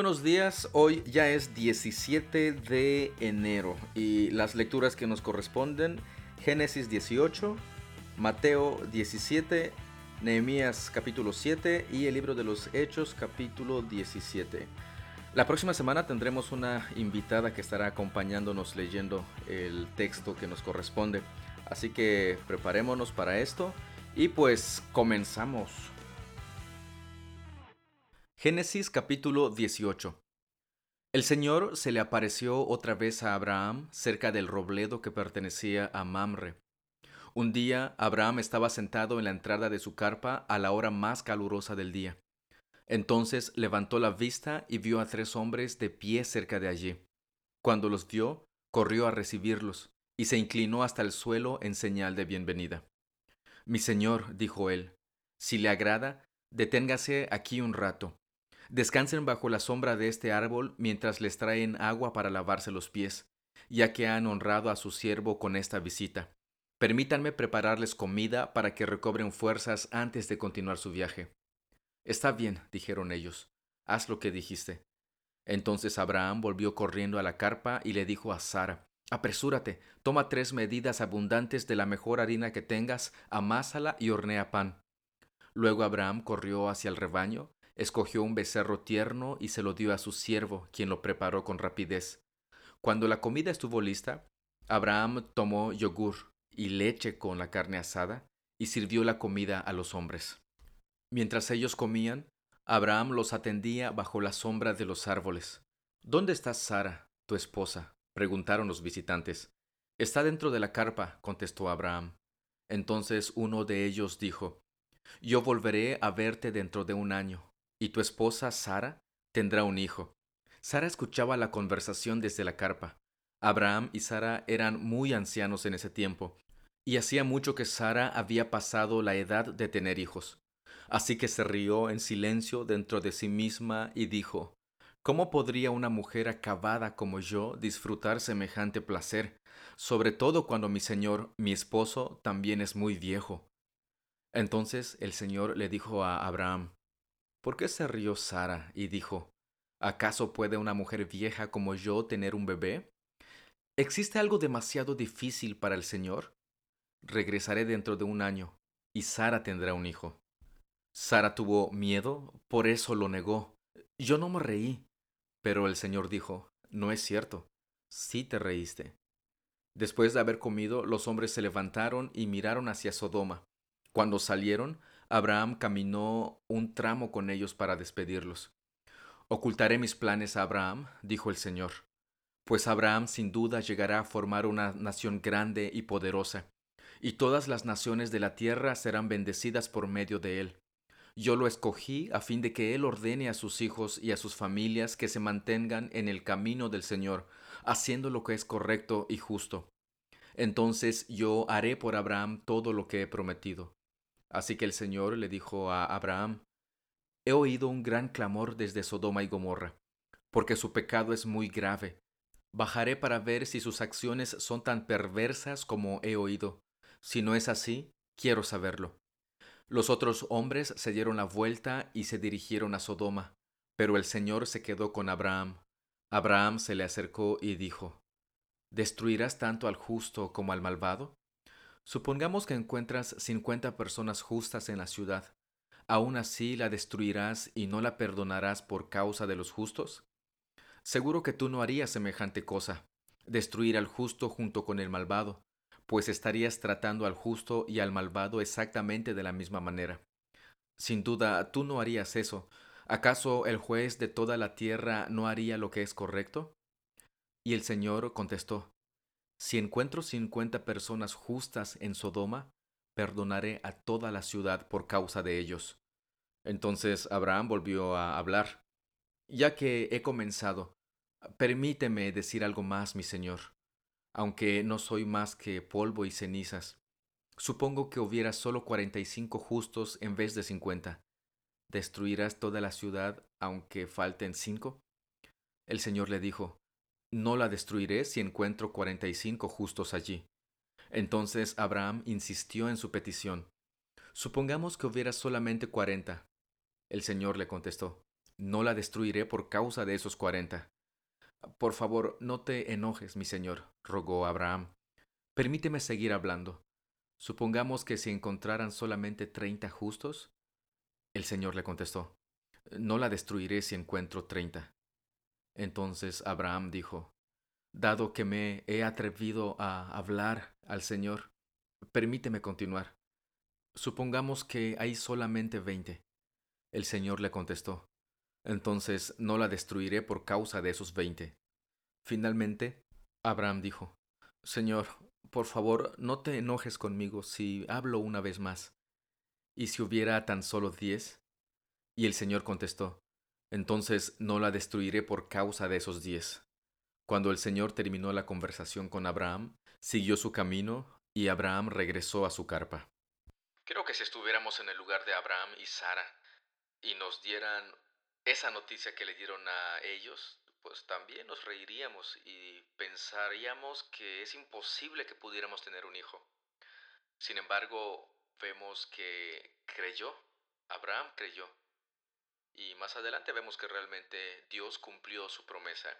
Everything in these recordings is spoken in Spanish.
Buenos días, hoy ya es 17 de enero y las lecturas que nos corresponden, Génesis 18, Mateo 17, Nehemías capítulo 7 y el libro de los Hechos capítulo 17. La próxima semana tendremos una invitada que estará acompañándonos leyendo el texto que nos corresponde, así que preparémonos para esto y pues comenzamos. Génesis capítulo 18 El Señor se le apareció otra vez a Abraham cerca del robledo que pertenecía a Mamre. Un día Abraham estaba sentado en la entrada de su carpa a la hora más calurosa del día. Entonces levantó la vista y vio a tres hombres de pie cerca de allí. Cuando los vio, corrió a recibirlos y se inclinó hasta el suelo en señal de bienvenida. Mi señor, dijo él, si le agrada, deténgase aquí un rato Descansen bajo la sombra de este árbol mientras les traen agua para lavarse los pies, ya que han honrado a su siervo con esta visita. Permítanme prepararles comida para que recobren fuerzas antes de continuar su viaje. Está bien, dijeron ellos, haz lo que dijiste. Entonces Abraham volvió corriendo a la carpa y le dijo a Sara, Apresúrate, toma tres medidas abundantes de la mejor harina que tengas, amásala y hornea pan. Luego Abraham corrió hacia el rebaño, Escogió un becerro tierno y se lo dio a su siervo, quien lo preparó con rapidez. Cuando la comida estuvo lista, Abraham tomó yogur y leche con la carne asada y sirvió la comida a los hombres. Mientras ellos comían, Abraham los atendía bajo la sombra de los árboles. ¿Dónde está Sara, tu esposa? preguntaron los visitantes. Está dentro de la carpa, contestó Abraham. Entonces uno de ellos dijo, Yo volveré a verte dentro de un año y tu esposa Sara tendrá un hijo. Sara escuchaba la conversación desde la carpa. Abraham y Sara eran muy ancianos en ese tiempo, y hacía mucho que Sara había pasado la edad de tener hijos. Así que se rió en silencio dentro de sí misma y dijo, ¿Cómo podría una mujer acabada como yo disfrutar semejante placer, sobre todo cuando mi señor, mi esposo, también es muy viejo? Entonces el Señor le dijo a Abraham, ¿Por qué se rió Sara y dijo, ¿acaso puede una mujer vieja como yo tener un bebé? ¿Existe algo demasiado difícil para el Señor? Regresaré dentro de un año, y Sara tendrá un hijo. Sara tuvo miedo, por eso lo negó. Yo no me reí. Pero el Señor dijo, no es cierto, sí te reíste. Después de haber comido, los hombres se levantaron y miraron hacia Sodoma. Cuando salieron, Abraham caminó un tramo con ellos para despedirlos. Ocultaré mis planes a Abraham, dijo el Señor, pues Abraham sin duda llegará a formar una nación grande y poderosa, y todas las naciones de la tierra serán bendecidas por medio de él. Yo lo escogí a fin de que él ordene a sus hijos y a sus familias que se mantengan en el camino del Señor, haciendo lo que es correcto y justo. Entonces yo haré por Abraham todo lo que he prometido. Así que el Señor le dijo a Abraham, He oído un gran clamor desde Sodoma y Gomorra, porque su pecado es muy grave. Bajaré para ver si sus acciones son tan perversas como he oído. Si no es así, quiero saberlo. Los otros hombres se dieron la vuelta y se dirigieron a Sodoma, pero el Señor se quedó con Abraham. Abraham se le acercó y dijo, ¿Destruirás tanto al justo como al malvado? Supongamos que encuentras cincuenta personas justas en la ciudad. ¿Aún así la destruirás y no la perdonarás por causa de los justos? Seguro que tú no harías semejante cosa, destruir al justo junto con el malvado, pues estarías tratando al justo y al malvado exactamente de la misma manera. Sin duda, tú no harías eso. ¿Acaso el juez de toda la tierra no haría lo que es correcto? Y el Señor contestó, si encuentro cincuenta personas justas en Sodoma, perdonaré a toda la ciudad por causa de ellos. Entonces Abraham volvió a hablar. Ya que he comenzado, permíteme decir algo más, mi señor, aunque no soy más que polvo y cenizas. Supongo que hubiera solo cuarenta y cinco justos en vez de cincuenta. ¿Destruirás toda la ciudad aunque falten cinco? El Señor le dijo, no la destruiré si encuentro cuarenta y cinco justos allí. Entonces Abraham insistió en su petición. Supongamos que hubiera solamente cuarenta. El Señor le contestó, no la destruiré por causa de esos cuarenta. Por favor, no te enojes, mi señor, rogó Abraham. Permíteme seguir hablando. Supongamos que si encontraran solamente treinta justos. El señor le contestó, No la destruiré si encuentro treinta. Entonces Abraham dijo, Dado que me he atrevido a hablar al Señor, permíteme continuar. Supongamos que hay solamente veinte. El Señor le contestó, entonces no la destruiré por causa de esos veinte. Finalmente, Abraham dijo, Señor, por favor, no te enojes conmigo si hablo una vez más. ¿Y si hubiera tan solo diez? Y el Señor contestó, entonces no la destruiré por causa de esos diez. Cuando el Señor terminó la conversación con Abraham, siguió su camino y Abraham regresó a su carpa. Creo que si estuviéramos en el lugar de Abraham y Sara y nos dieran esa noticia que le dieron a ellos, pues también nos reiríamos y pensaríamos que es imposible que pudiéramos tener un hijo. Sin embargo, vemos que creyó, Abraham creyó. Y más adelante vemos que realmente Dios cumplió su promesa.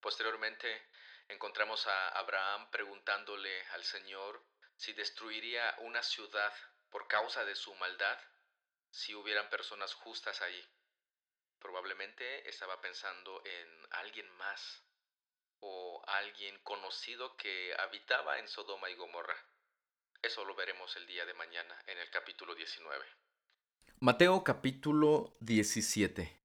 Posteriormente encontramos a Abraham preguntándole al Señor si destruiría una ciudad por causa de su maldad si hubieran personas justas allí. Probablemente estaba pensando en alguien más o alguien conocido que habitaba en Sodoma y Gomorra. Eso lo veremos el día de mañana en el capítulo 19. Mateo capítulo 17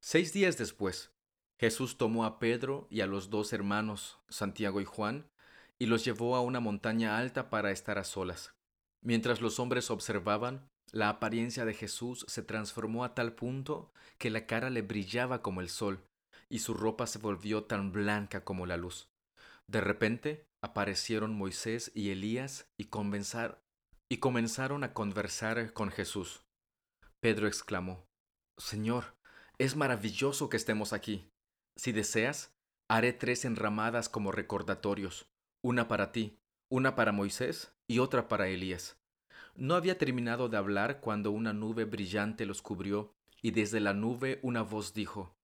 Seis días después, Jesús tomó a Pedro y a los dos hermanos, Santiago y Juan, y los llevó a una montaña alta para estar a solas. Mientras los hombres observaban, la apariencia de Jesús se transformó a tal punto que la cara le brillaba como el sol, y su ropa se volvió tan blanca como la luz. De repente aparecieron Moisés y Elías y, comenzaron a conversar con Jesús. Pedro exclamó, Señor, es maravilloso que estemos aquí. Si deseas, haré tres enramadas como recordatorios, una para ti, una para Moisés y otra para Elías. No había terminado de hablar cuando una nube brillante los cubrió, y desde la nube una voz dijo,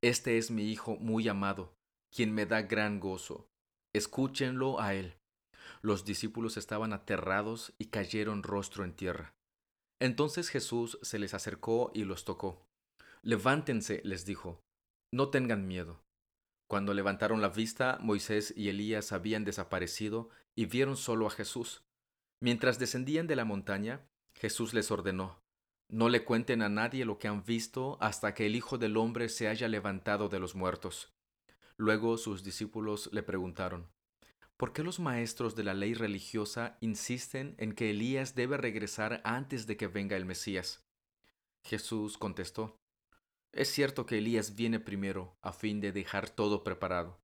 Este es mi Hijo muy amado, quien me da gran gozo. Escúchenlo a él. Los discípulos estaban aterrados y cayeron rostro en tierra. Entonces Jesús se les acercó y los tocó. Levántense, les dijo, no tengan miedo. Cuando levantaron la vista, Moisés y Elías habían desaparecido y vieron solo a Jesús. Mientras descendían de la montaña, Jesús les ordenó, No le cuenten a nadie lo que han visto hasta que el Hijo del Hombre se haya levantado de los muertos. Luego sus discípulos le preguntaron, ¿Por qué los maestros de la ley religiosa insisten en que Elías debe regresar antes de que venga el Mesías? Jesús contestó, Es cierto que Elías viene primero a fin de dejar todo preparado.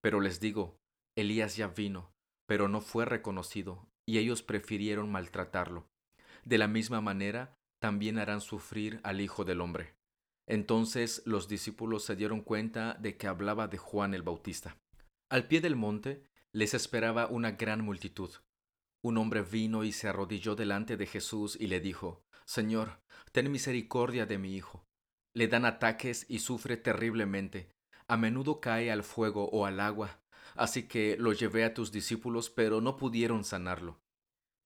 Pero les digo, Elías ya vino, pero no fue reconocido, y ellos prefirieron maltratarlo. De la misma manera, también harán sufrir al Hijo del Hombre. Entonces los discípulos se dieron cuenta de que hablaba de Juan el Bautista. Al pie del monte les esperaba una gran multitud. Un hombre vino y se arrodilló delante de Jesús y le dijo, Señor, ten misericordia de mi hijo. Le dan ataques y sufre terriblemente. A menudo cae al fuego o al agua Así que lo llevé a tus discípulos, pero no pudieron sanarlo.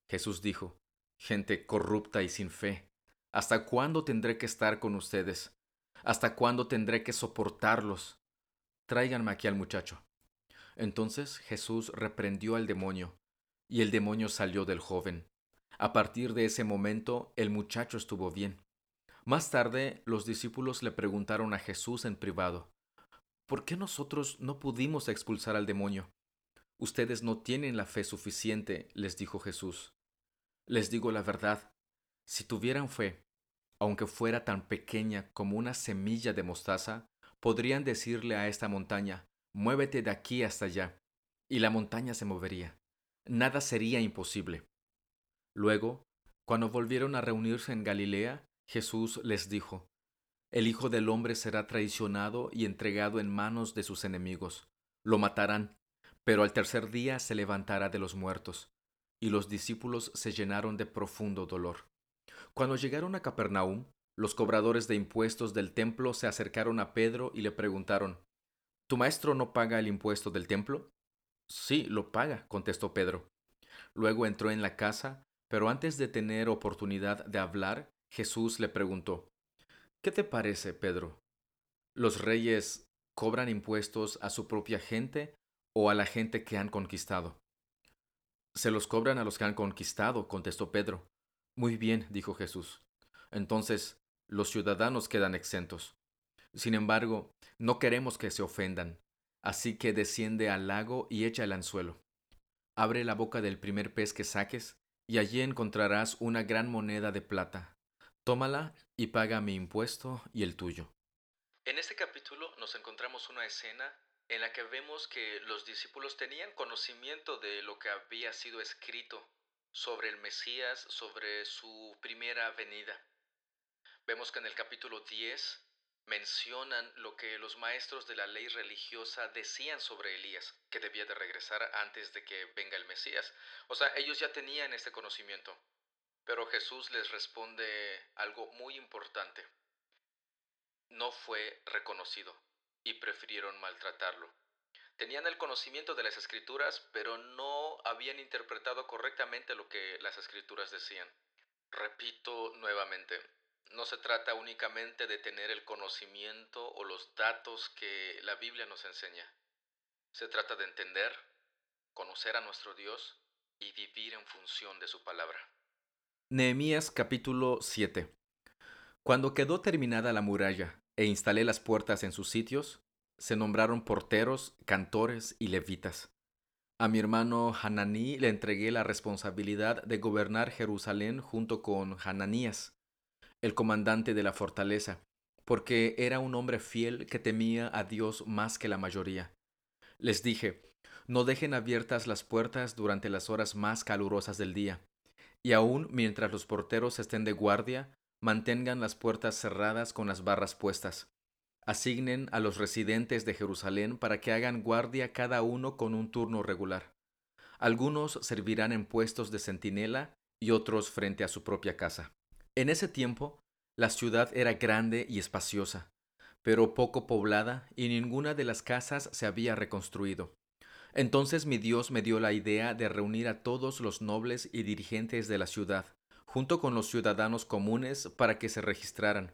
Jesús dijo, Gente corrupta y sin fe, ¿hasta cuándo tendré que estar con ustedes? ¿Hasta cuándo tendré que soportarlos? Tráiganme aquí al muchacho. Entonces Jesús reprendió al demonio, y el demonio salió del joven. A partir de ese momento el muchacho estuvo bien. Más tarde los discípulos le preguntaron a Jesús en privado, ¿por qué nosotros no pudimos expulsar al demonio? Ustedes no tienen la fe suficiente, les dijo Jesús. Les digo la verdad, si tuvieran fe, aunque fuera tan pequeña como una semilla de mostaza, podrían decirle a esta montaña, muévete de aquí hasta allá, y la montaña se movería. Nada sería imposible. Luego, cuando volvieron a reunirse en Galilea, Jesús les dijo, el Hijo del Hombre será traicionado y entregado en manos de sus enemigos. Lo matarán, pero al tercer día se levantará de los muertos. Y los discípulos se llenaron de profundo dolor. Cuando llegaron a Capernaum, los cobradores de impuestos del templo se acercaron a Pedro y le preguntaron, ¿Tu maestro no paga el impuesto del templo? Sí, lo paga, contestó Pedro. Luego entró en la casa, pero antes de tener oportunidad de hablar, Jesús le preguntó, ¿Qué te parece, Pedro? ¿Los reyes cobran impuestos a su propia gente o a la gente que han conquistado? Se los cobran a los que han conquistado, contestó Pedro. Muy bien, dijo Jesús. Entonces, los ciudadanos quedan exentos. Sin embargo, no queremos que se ofendan, así que desciende al lago y echa el anzuelo. Abre la boca del primer pez que saques, y allí encontrarás una gran moneda de plata. Tómala y paga mi impuesto y el tuyo. En este capítulo nos encontramos una escena en la que vemos que los discípulos tenían conocimiento de lo que había sido escrito sobre el Mesías, sobre su primera venida. Vemos que en el capítulo 10 mencionan lo que los maestros de la ley religiosa decían sobre Elías, que debía de regresar antes de que venga el Mesías. O sea, ellos ya tenían este conocimiento. Pero Jesús les responde algo muy importante. No fue reconocido y prefirieron maltratarlo. Tenían el conocimiento de las escrituras, pero no habían interpretado correctamente lo que las escrituras decían. Repito nuevamente, no se trata únicamente de tener el conocimiento o los datos que la Biblia nos enseña. Se trata de entender, conocer a nuestro Dios y vivir en función de su palabra. Nehemías capítulo 7 Cuando quedó terminada la muralla e instalé las puertas en sus sitios, se nombraron porteros, cantores y levitas. A mi hermano Hananí le entregué la responsabilidad de gobernar Jerusalén junto con Hananías, el comandante de la fortaleza, porque era un hombre fiel que temía a Dios más que la mayoría. Les dije, no dejen abiertas las puertas durante las horas más calurosas del día, y aun mientras los porteros estén de guardia, mantengan las puertas cerradas con las barras puestas. Asignen a los residentes de Jerusalén para que hagan guardia cada uno con un turno regular. Algunos servirán en puestos de centinela y otros frente a su propia casa. En ese tiempo, la ciudad era grande y espaciosa, pero poco poblada y ninguna de las casas se había reconstruido. Entonces mi Dios me dio la idea de reunir a todos los nobles y dirigentes de la ciudad, junto con los ciudadanos comunes, para que se registraran.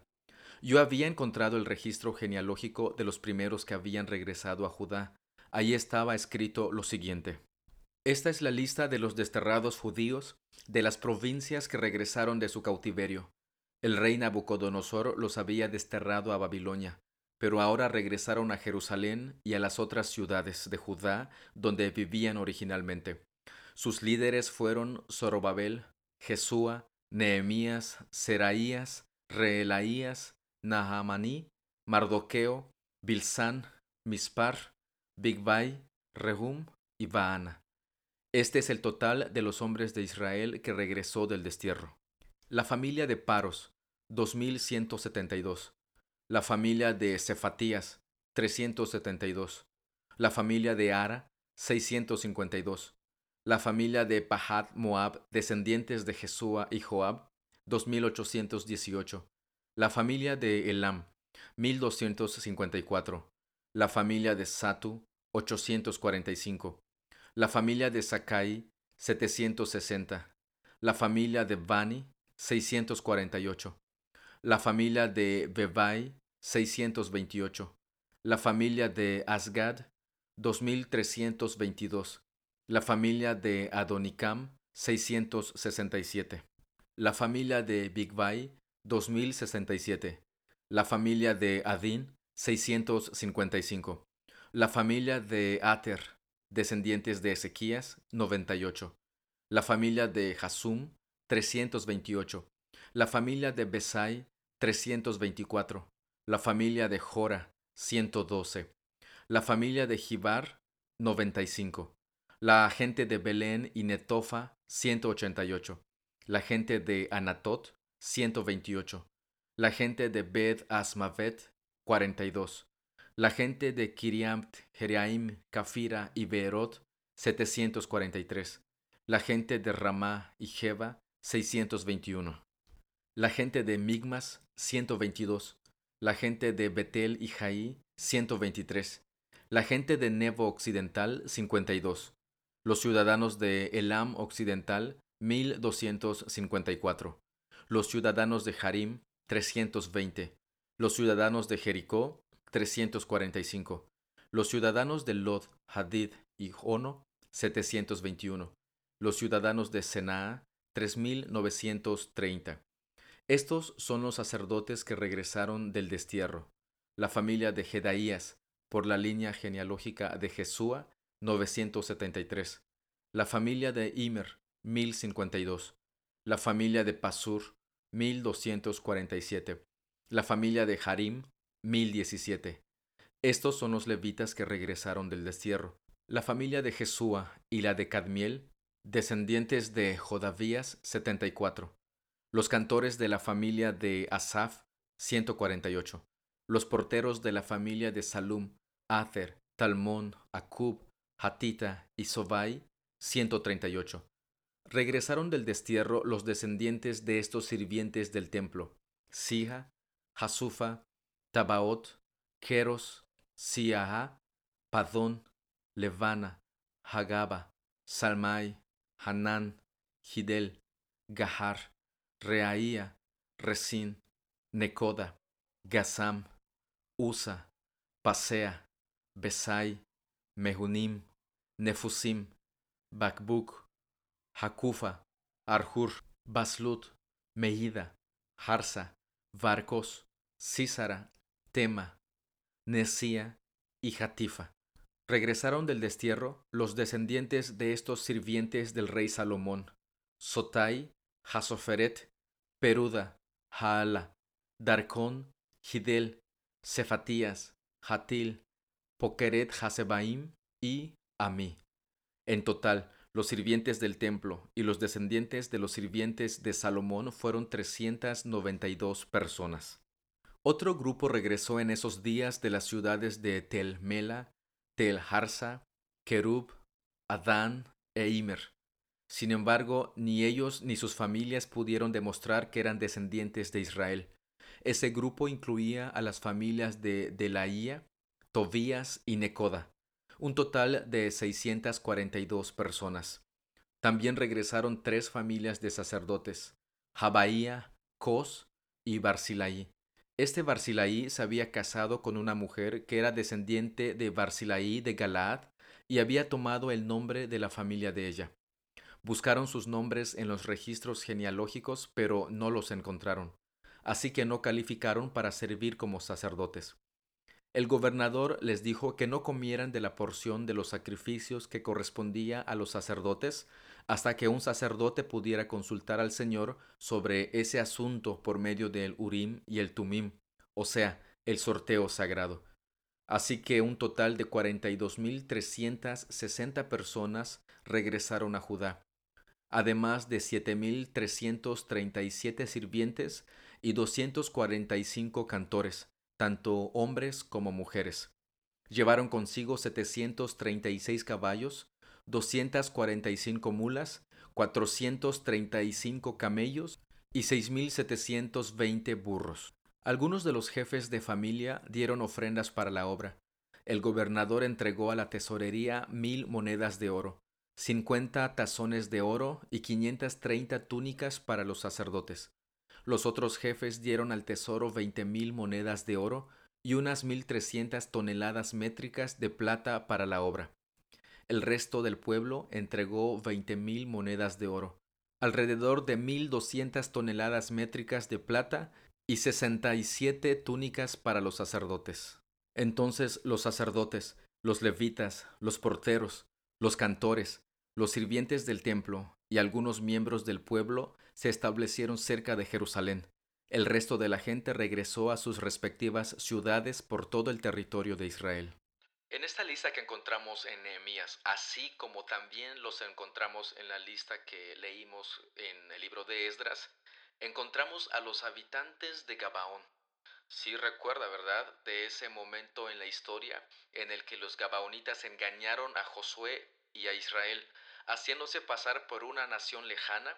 Yo había encontrado el registro genealógico de los primeros que habían regresado a Judá. Allí estaba escrito lo siguiente. Esta es la lista de los desterrados judíos de las provincias que regresaron de su cautiverio. El rey Nabucodonosor los había desterrado a Babilonia, pero ahora regresaron a Jerusalén y a las otras ciudades de Judá donde vivían originalmente. Sus líderes fueron Zorobabel, Jesúa, Nehemías, Seraías, Reelaías, Nahamaní, Mardoqueo, Bilsán, Mispar, Bigvai, Rehum y Baana. Este es el total de los hombres de Israel que regresó del destierro. La familia de Paros, 2172. La familia de Cefatías, 372. La familia de Ara, 652. La familia de Pahat Moab, descendientes de Jesúa y Joab, 2818. La familia de Elam, 1254. La familia de Satu, 845 la familia de Sakai 760, la familia de Bani 648, la familia de Bebai 628, la familia de Asgad 2322, la familia de Adonicam 667, la familia de Bigvai 2067, la familia de Adin 655, la familia de Ater descendientes de Ezequías, 98. La familia de Hasum, 328. La familia de Besai, 324. La familia de Jora, 112. La familia de Jibar, 95. La gente de Belén y Netofa, 188. La gente de Anatot, 128. La gente de Bed Asmavet, 42 la gente de Kiriamt, Jeriaim, Kafira y Beerot, 743. La gente de Ramá y Jeba, 621. La gente de Migmas, 122. La gente de Betel y Jaí, 123. La gente de Nebo Occidental, 52. Los ciudadanos de Elam Occidental, 1254. Los ciudadanos de Harim, 320. Los ciudadanos de Jericó, 345. Los ciudadanos de Lod, Hadid y Ono, 721. Los ciudadanos de Senaa, 3930. Estos son los sacerdotes que regresaron del destierro. La familia de Jedaías, por la línea genealógica de Jesúa, 973. La familia de Imer, 1052. La familia de Pasur, 1247. La familia de Harim, 1017. Estos son los levitas que regresaron del destierro. La familia de Jesúa y la de Cadmiel, descendientes de Jodavías, 74. Los cantores de la familia de Asaf, 148. Los porteros de la familia de Salum, Ater, Talmón, Acub, Hatita y Sobai, 138. Regresaron del destierro los descendientes de estos sirvientes del templo, Sija, Hasufa, Tabaot, Keros, Siaha, Padón, Levana, Hagaba, Salmai, Hanán, Hidel, Gahar, Reaía, Resin, Necoda, Gazam, Usa, Pasea, Besai, Mehunim, Nefusim, Bakbuk, Hakufa, Arhur, Baslut, Meida, Harsa, Varcos, Císara, Tema, Nesía y Jatifa. Regresaron del destierro los descendientes de estos sirvientes del rey Salomón, Sotai, Hasoferet, Peruda, Haala, Darcón, Hidel, Cefatías, Hatil, Pokeret Hasebaim y Ami. En total, los sirvientes del templo y los descendientes de los sirvientes de Salomón fueron 392 personas. Otro grupo regresó en esos días de las ciudades de Tel Mela, Tel Harsa, Kerub, Adán e Imer. Sin embargo, ni ellos ni sus familias pudieron demostrar que eran descendientes de Israel. Ese grupo incluía a las familias de Delaía, Tobías y Necoda, un total de 642 personas. También regresaron tres familias de sacerdotes, Jabaía, Cos y Barzilaí. Este Barzilaí se había casado con una mujer que era descendiente de Barzilaí de Galaad y había tomado el nombre de la familia de ella. Buscaron sus nombres en los registros genealógicos, pero no los encontraron, así que no calificaron para servir como sacerdotes. El gobernador les dijo que no comieran de la porción de los sacrificios que correspondía a los sacerdotes hasta que un sacerdote pudiera consultar al Señor sobre ese asunto por medio del Urim y el Tumim, o sea, el sorteo sagrado. Así que un total de 42.360 personas regresaron a Judá, además de 7.337 sirvientes y 245 cantores, tanto hombres como mujeres. Llevaron consigo 736 caballos, 245 mulas, 435 camellos y 6.720 burros. Algunos de los jefes de familia dieron ofrendas para la obra. El gobernador entregó a la tesorería mil monedas de oro, cincuenta tazones de oro y quinientas treinta túnicas para los sacerdotes. Los otros jefes dieron al tesoro veinte mil monedas de oro y unas mil trescientas toneladas métricas de plata para la obra. El resto del pueblo entregó veinte mil monedas de oro, alrededor de mil doscientas toneladas métricas de plata y sesenta y siete túnicas para los sacerdotes. Entonces los sacerdotes, los levitas, los porteros, los cantores, los sirvientes del templo y algunos miembros del pueblo se establecieron cerca de Jerusalén. El resto de la gente regresó a sus respectivas ciudades por todo el territorio de Israel. En esta lista que encontramos en Nehemías, así como también los encontramos en la lista que leímos en el libro de Esdras, encontramos a los habitantes de Gabaón. Sí recuerda, ¿verdad?, de ese momento en la historia en el que los gabaonitas engañaron a Josué y a Israel, haciéndose pasar por una nación lejana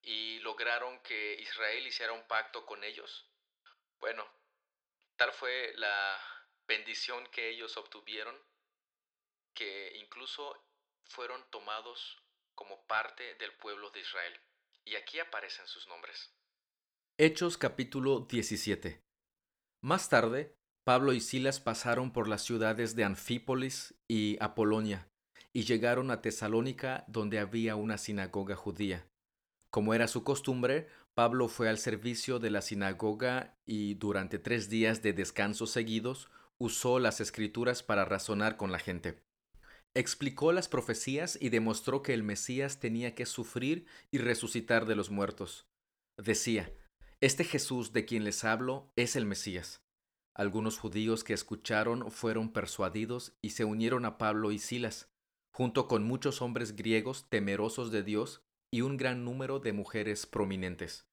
y lograron que Israel hiciera un pacto con ellos. Bueno, tal fue la bendición que ellos obtuvieron que incluso fueron tomados como parte del pueblo de Israel. Y aquí aparecen sus nombres. Hechos capítulo 17. Más tarde, Pablo y Silas pasaron por las ciudades de Anfípolis y Apolonia y llegaron a Tesalónica donde había una sinagoga judía. Como era su costumbre, Pablo fue al servicio de la sinagoga y durante tres días de descanso seguidos usó las escrituras para razonar con la gente. Explicó las profecías y demostró que el Mesías tenía que sufrir y resucitar de los muertos. Decía, Este Jesús de quien les hablo es el Mesías. Algunos judíos que escucharon fueron persuadidos y se unieron a Pablo y Silas, junto con muchos hombres griegos temerosos de Dios y un gran número de mujeres prominentes.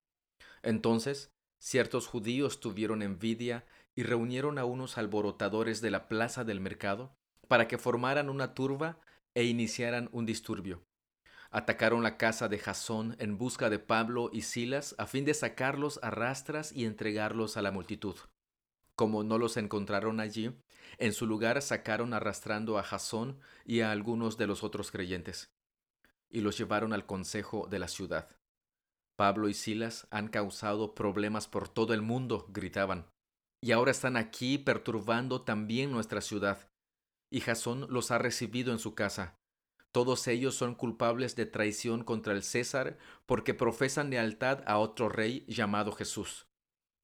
Entonces, ciertos judíos tuvieron envidia y reunieron a unos alborotadores de la plaza del mercado para que formaran una turba e iniciaran un disturbio. Atacaron la casa de Jasón en busca de Pablo y Silas a fin de sacarlos a rastras y entregarlos a la multitud. Como no los encontraron allí, en su lugar sacaron arrastrando a Jasón y a algunos de los otros creyentes, y los llevaron al consejo de la ciudad. Pablo y Silas han causado problemas por todo el mundo, gritaban, y ahora están aquí perturbando también nuestra ciudad y Jasón los ha recibido en su casa. Todos ellos son culpables de traición contra el César porque profesan lealtad a otro rey llamado Jesús.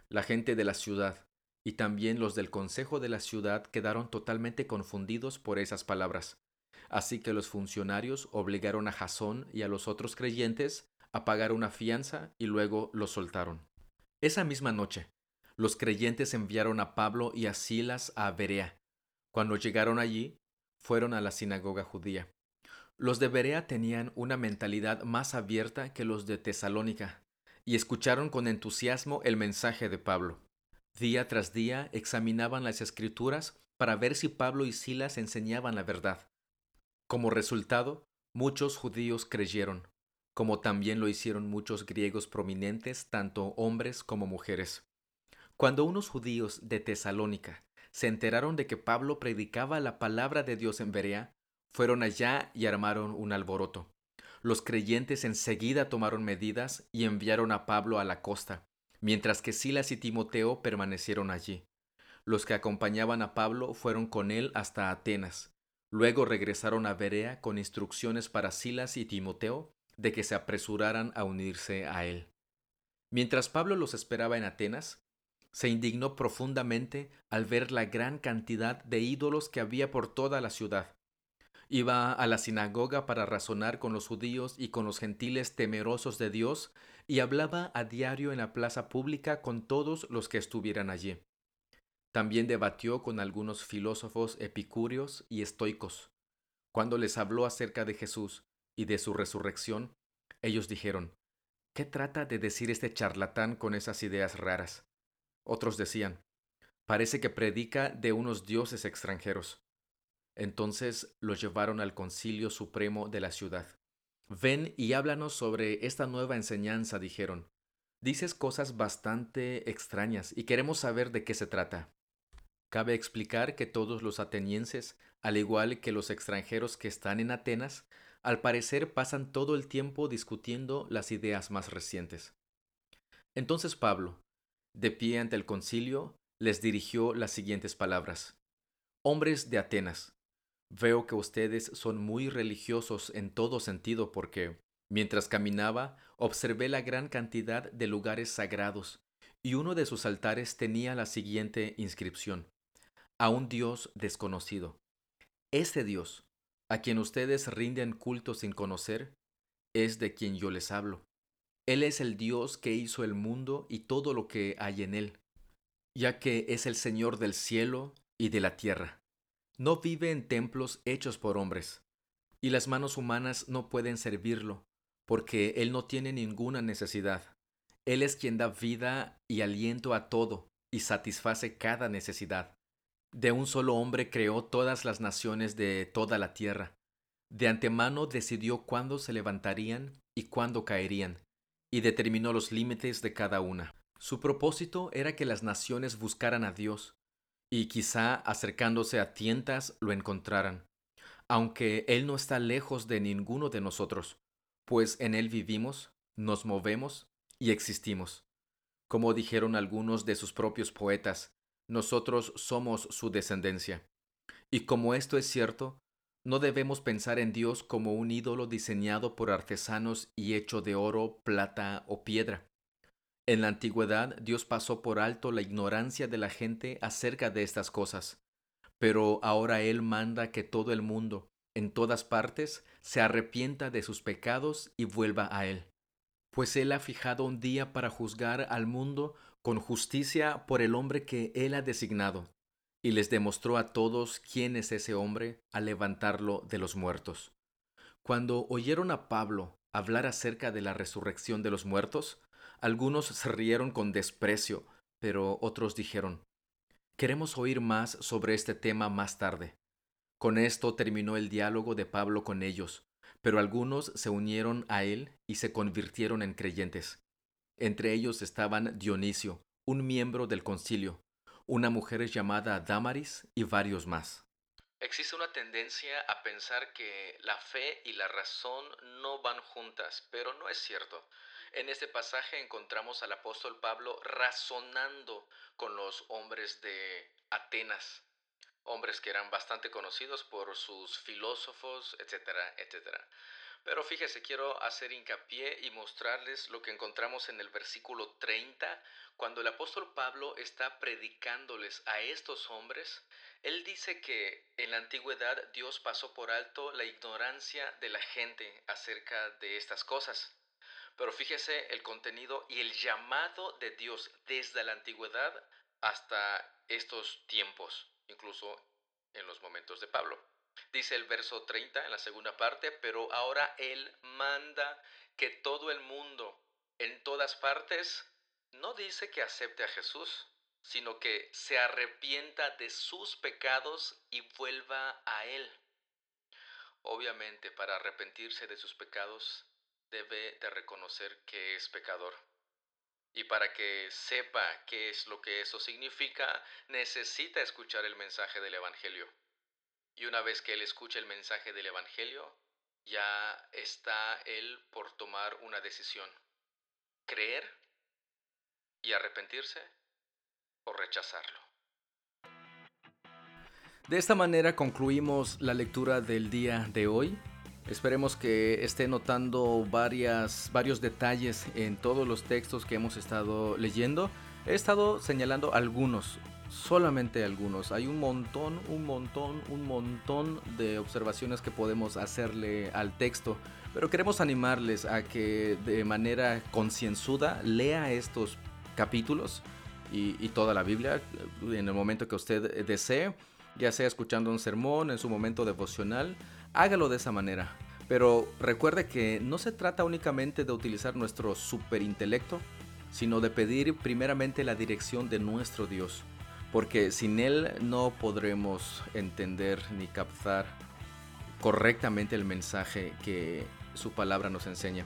La gente de la ciudad y también los del consejo de la ciudad quedaron totalmente confundidos por esas palabras. Así que los funcionarios obligaron a Jasón y a los otros creyentes a pagar una fianza y luego los soltaron. Esa misma noche, los creyentes enviaron a Pablo y a Silas a Berea cuando llegaron allí, fueron a la sinagoga judía. Los de Berea tenían una mentalidad más abierta que los de Tesalónica, y escucharon con entusiasmo el mensaje de Pablo. Día tras día examinaban las escrituras para ver si Pablo y Silas enseñaban la verdad. Como resultado, muchos judíos creyeron, como también lo hicieron muchos griegos prominentes, tanto hombres como mujeres. Cuando unos judíos de Tesalónica se enteraron de que Pablo predicaba la palabra de Dios en Berea, fueron allá y armaron un alboroto. Los creyentes enseguida tomaron medidas y enviaron a Pablo a la costa, mientras que Silas y Timoteo permanecieron allí. Los que acompañaban a Pablo fueron con él hasta Atenas. Luego regresaron a Berea con instrucciones para Silas y Timoteo de que se apresuraran a unirse a él. Mientras Pablo los esperaba en Atenas, se indignó profundamente al ver la gran cantidad de ídolos que había por toda la ciudad. Iba a la sinagoga para razonar con los judíos y con los gentiles temerosos de Dios, y hablaba a diario en la plaza pública con todos los que estuvieran allí. También debatió con algunos filósofos epicúreos y estoicos. Cuando les habló acerca de Jesús y de su resurrección, ellos dijeron, ¿Qué trata de decir este charlatán con esas ideas raras? Otros decían, parece que predica de unos dioses extranjeros. Entonces los llevaron al concilio supremo de la ciudad. Ven y háblanos sobre esta nueva enseñanza, dijeron. Dices cosas bastante extrañas y queremos saber de qué se trata. Cabe explicar que todos los atenienses, al igual que los extranjeros que están en Atenas, al parecer pasan todo el tiempo discutiendo las ideas más recientes. Entonces Pablo, de pie ante el concilio, les dirigió las siguientes palabras. Hombres de Atenas, veo que ustedes son muy religiosos en todo sentido porque, mientras caminaba, observé la gran cantidad de lugares sagrados, y uno de sus altares tenía la siguiente inscripción. A un Dios desconocido. Ese Dios, a quien ustedes rinden culto sin conocer, es de quien yo les hablo. Él es el Dios que hizo el mundo y todo lo que hay en él, ya que es el Señor del cielo y de la tierra. No vive en templos hechos por hombres, y las manos humanas no pueden servirlo, porque Él no tiene ninguna necesidad. Él es quien da vida y aliento a todo y satisface cada necesidad. De un solo hombre creó todas las naciones de toda la tierra. De antemano decidió cuándo se levantarían y cuándo caerían y determinó los límites de cada una. Su propósito era que las naciones buscaran a Dios, y quizá acercándose a tientas lo encontraran, aunque Él no está lejos de ninguno de nosotros, pues en Él vivimos, nos movemos y existimos. Como dijeron algunos de sus propios poetas, nosotros somos su descendencia. Y como esto es cierto, no debemos pensar en Dios como un ídolo diseñado por artesanos y hecho de oro, plata o piedra. En la antigüedad Dios pasó por alto la ignorancia de la gente acerca de estas cosas, pero ahora Él manda que todo el mundo, en todas partes, se arrepienta de sus pecados y vuelva a Él. Pues Él ha fijado un día para juzgar al mundo con justicia por el hombre que Él ha designado, y les demostró a todos quién es ese hombre al levantarlo de los muertos. Cuando oyeron a Pablo hablar acerca de la resurrección de los muertos, algunos se rieron con desprecio, pero otros dijeron, Queremos oír más sobre este tema más tarde. Con esto terminó el diálogo de Pablo con ellos, pero algunos se unieron a él y se convirtieron en creyentes. Entre ellos estaban Dionisio, un miembro del concilio, una mujer llamada Damaris y varios más. Existe una tendencia a pensar que la fe y la razón no van juntas, pero no es cierto. En este pasaje encontramos al apóstol Pablo razonando con los hombres de Atenas, hombres que eran bastante conocidos por sus filósofos, etcétera, etcétera. Pero fíjese, quiero hacer hincapié y mostrarles lo que encontramos en el versículo 30, cuando el apóstol Pablo está predicándoles a estos hombres. Él dice que en la antigüedad Dios pasó por alto la ignorancia de la gente acerca de estas cosas. Pero fíjese el contenido y el llamado de Dios desde la antigüedad hasta estos tiempos, incluso en los momentos de Pablo. Dice el verso 30 en la segunda parte, pero ahora Él manda que todo el mundo, en todas partes, no dice que acepte a Jesús, sino que se arrepienta de sus pecados y vuelva a Él. Obviamente, para arrepentirse de sus pecados debe de reconocer que es pecador. Y para que sepa qué es lo que eso significa, necesita escuchar el mensaje del Evangelio. Y una vez que él escucha el mensaje del Evangelio, ya está él por tomar una decisión. Creer y arrepentirse o rechazarlo. De esta manera concluimos la lectura del día de hoy. Esperemos que esté notando varias, varios detalles en todos los textos que hemos estado leyendo. He estado señalando algunos, solamente algunos. Hay un montón, un montón, un montón de observaciones que podemos hacerle al texto. Pero queremos animarles a que de manera concienzuda lea estos capítulos y, y toda la Biblia en el momento que usted desee, ya sea escuchando un sermón, en su momento devocional hágalo de esa manera. Pero recuerde que no se trata únicamente de utilizar nuestro superintelecto, sino de pedir primeramente la dirección de nuestro Dios, porque sin Él no podremos entender ni captar correctamente el mensaje que su palabra nos enseña.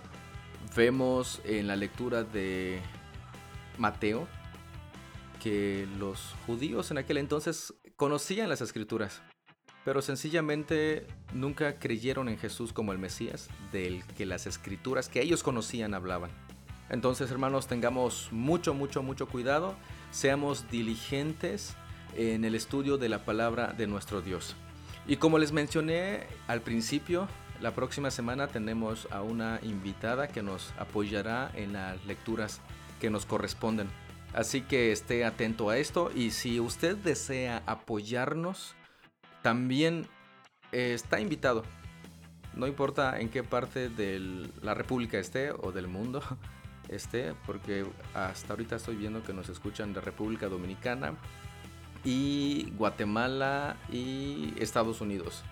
Vemos en la lectura de Mateo que los judíos en aquel entonces conocían las escrituras, pero sencillamente nunca creyeron en Jesús como el Mesías del que las escrituras que ellos conocían hablaban. Entonces, hermanos, tengamos mucho, mucho, mucho cuidado, seamos diligentes en el estudio de la palabra de nuestro Dios. Y como les mencioné al principio, la próxima semana tenemos a una invitada que nos apoyará en las lecturas que nos corresponden. Así que esté atento a esto y si usted desea apoyarnos, también eh, está invitado. No importa en qué parte de la República esté o del mundo esté, porque hasta ahorita estoy viendo que nos escuchan de República Dominicana y Guatemala y Estados Unidos.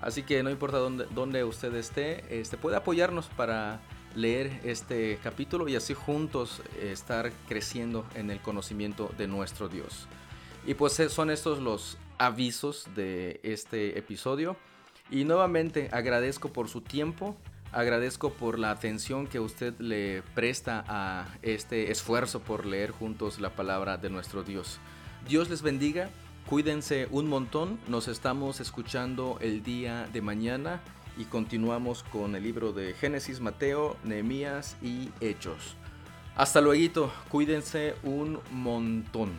Así que no importa dónde, dónde usted esté, este, puede apoyarnos para leer este capítulo y así juntos eh, estar creciendo en el conocimiento de nuestro Dios. Y pues eh, son estos los avisos de este episodio. Y nuevamente agradezco por su tiempo, agradezco por la atención que usted le presta a este esfuerzo por leer juntos la palabra de nuestro Dios. Dios les bendiga, cuídense un montón, nos estamos escuchando el día de mañana y continuamos con el libro de Génesis, Mateo, Nehemías y Hechos. Hasta luego, cuídense un montón.